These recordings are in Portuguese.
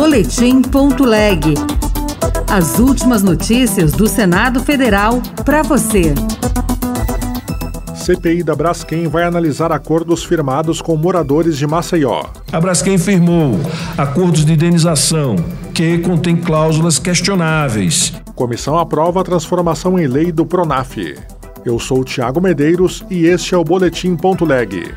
Boletim.leg. As últimas notícias do Senado Federal para você. CPI da Braskem vai analisar acordos firmados com moradores de Maceió. A Braskem firmou acordos de indenização que contêm cláusulas questionáveis. Comissão aprova a transformação em lei do Pronaf. Eu sou Tiago Medeiros e este é o Boletim.leg.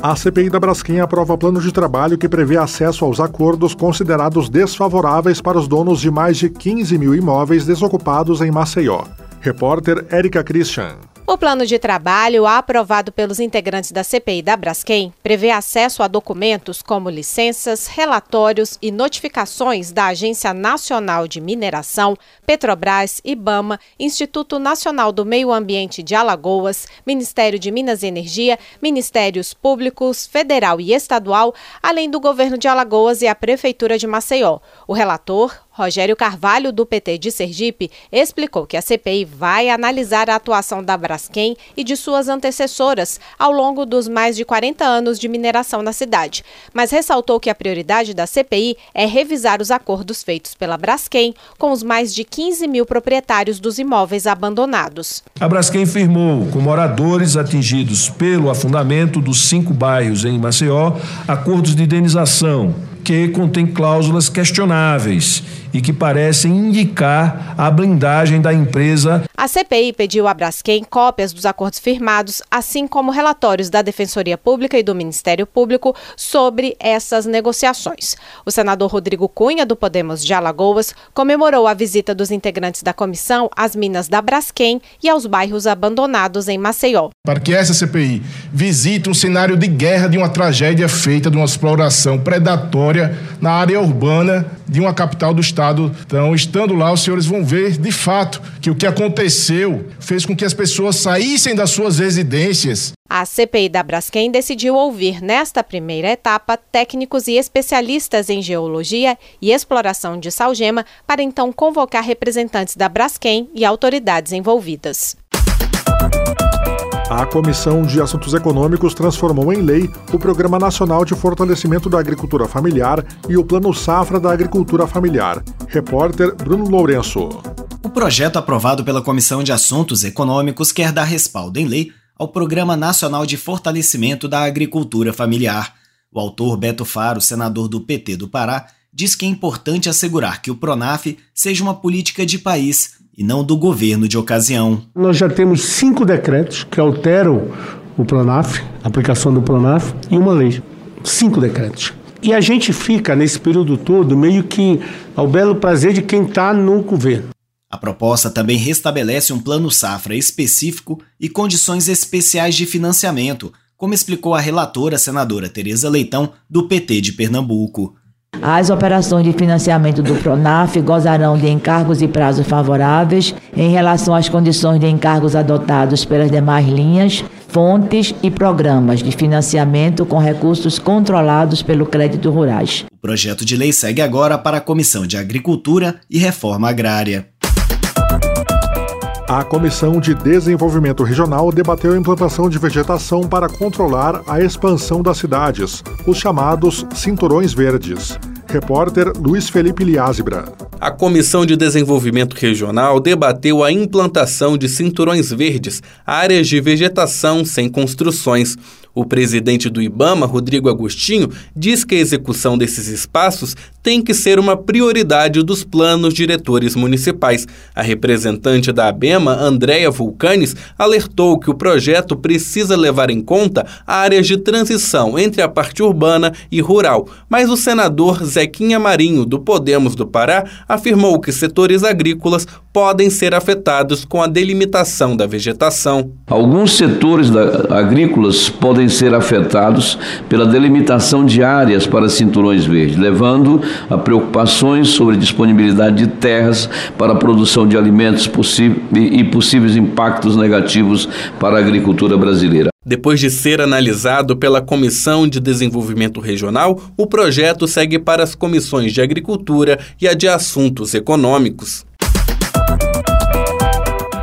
A CPI da Braskem aprova plano de trabalho que prevê acesso aos acordos considerados desfavoráveis para os donos de mais de 15 mil imóveis desocupados em Maceió. Repórter Érica Christian. O plano de trabalho, aprovado pelos integrantes da CPI da Braskem, prevê acesso a documentos como licenças, relatórios e notificações da Agência Nacional de Mineração, Petrobras, IBAMA, Instituto Nacional do Meio Ambiente de Alagoas, Ministério de Minas e Energia, Ministérios Públicos, Federal e Estadual, além do Governo de Alagoas e a Prefeitura de Maceió. O relator, Rogério Carvalho, do PT de Sergipe, explicou que a CPI vai analisar a atuação da Braskem e de suas antecessoras ao longo dos mais de 40 anos de mineração na cidade, mas ressaltou que a prioridade da CPI é revisar os acordos feitos pela Braskem com os mais de 15 mil proprietários dos imóveis abandonados. A Braskem firmou com moradores atingidos pelo afundamento dos cinco bairros em Maceió acordos de indenização que contém cláusulas questionáveis e que parecem indicar a blindagem da empresa. A CPI pediu a Braskem cópias dos acordos firmados, assim como relatórios da Defensoria Pública e do Ministério Público sobre essas negociações. O senador Rodrigo Cunha, do Podemos de Alagoas, comemorou a visita dos integrantes da comissão às minas da Braskem e aos bairros abandonados em Maceió. Para que essa CPI visite um cenário de guerra de uma tragédia feita de uma exploração predatória na área urbana de uma capital do estado. Então, estando lá, os senhores vão ver de fato que o que aconteceu fez com que as pessoas saíssem das suas residências. A CPI da Braskem decidiu ouvir nesta primeira etapa técnicos e especialistas em geologia e exploração de salgema para então convocar representantes da Braskem e autoridades envolvidas. A Comissão de Assuntos Econômicos transformou em lei o Programa Nacional de Fortalecimento da Agricultura Familiar e o Plano Safra da Agricultura Familiar. Repórter Bruno Lourenço. O projeto aprovado pela Comissão de Assuntos Econômicos quer dar respaldo em lei ao Programa Nacional de Fortalecimento da Agricultura Familiar. O autor Beto Faro, senador do PT do Pará, diz que é importante assegurar que o PRONAF seja uma política de país e não do governo de ocasião. Nós já temos cinco decretos que alteram o PRONAF, a aplicação do PRONAF, e uma lei. Cinco decretos. E a gente fica, nesse período todo, meio que ao belo prazer de quem está no governo. A proposta também restabelece um plano safra específico e condições especiais de financiamento, como explicou a relatora senadora Tereza Leitão, do PT de Pernambuco. As operações de financiamento do PRONAF gozarão de encargos e prazos favoráveis em relação às condições de encargos adotados pelas demais linhas, fontes e programas de financiamento com recursos controlados pelo crédito rurais. O projeto de lei segue agora para a Comissão de Agricultura e Reforma Agrária. A Comissão de Desenvolvimento Regional debateu a implantação de vegetação para controlar a expansão das cidades, os chamados cinturões verdes. Repórter Luiz Felipe Liázebra. A Comissão de Desenvolvimento Regional debateu a implantação de cinturões verdes, áreas de vegetação sem construções. O presidente do Ibama, Rodrigo Agostinho, diz que a execução desses espaços tem que ser uma prioridade dos planos diretores municipais. A representante da ABEMA, Andréa Vulcanes, alertou que o projeto precisa levar em conta áreas de transição entre a parte urbana e rural. Mas o senador Zequinha Marinho, do Podemos do Pará, afirmou que setores agrícolas podem ser afetados com a delimitação da vegetação. Alguns setores agrícolas podem ser afetados pela delimitação de áreas para cinturões verdes, levando a preocupações sobre disponibilidade de terras para a produção de alimentos e possíveis impactos negativos para a agricultura brasileira. Depois de ser analisado pela Comissão de Desenvolvimento Regional, o projeto segue para as comissões de Agricultura e a de Assuntos Econômicos.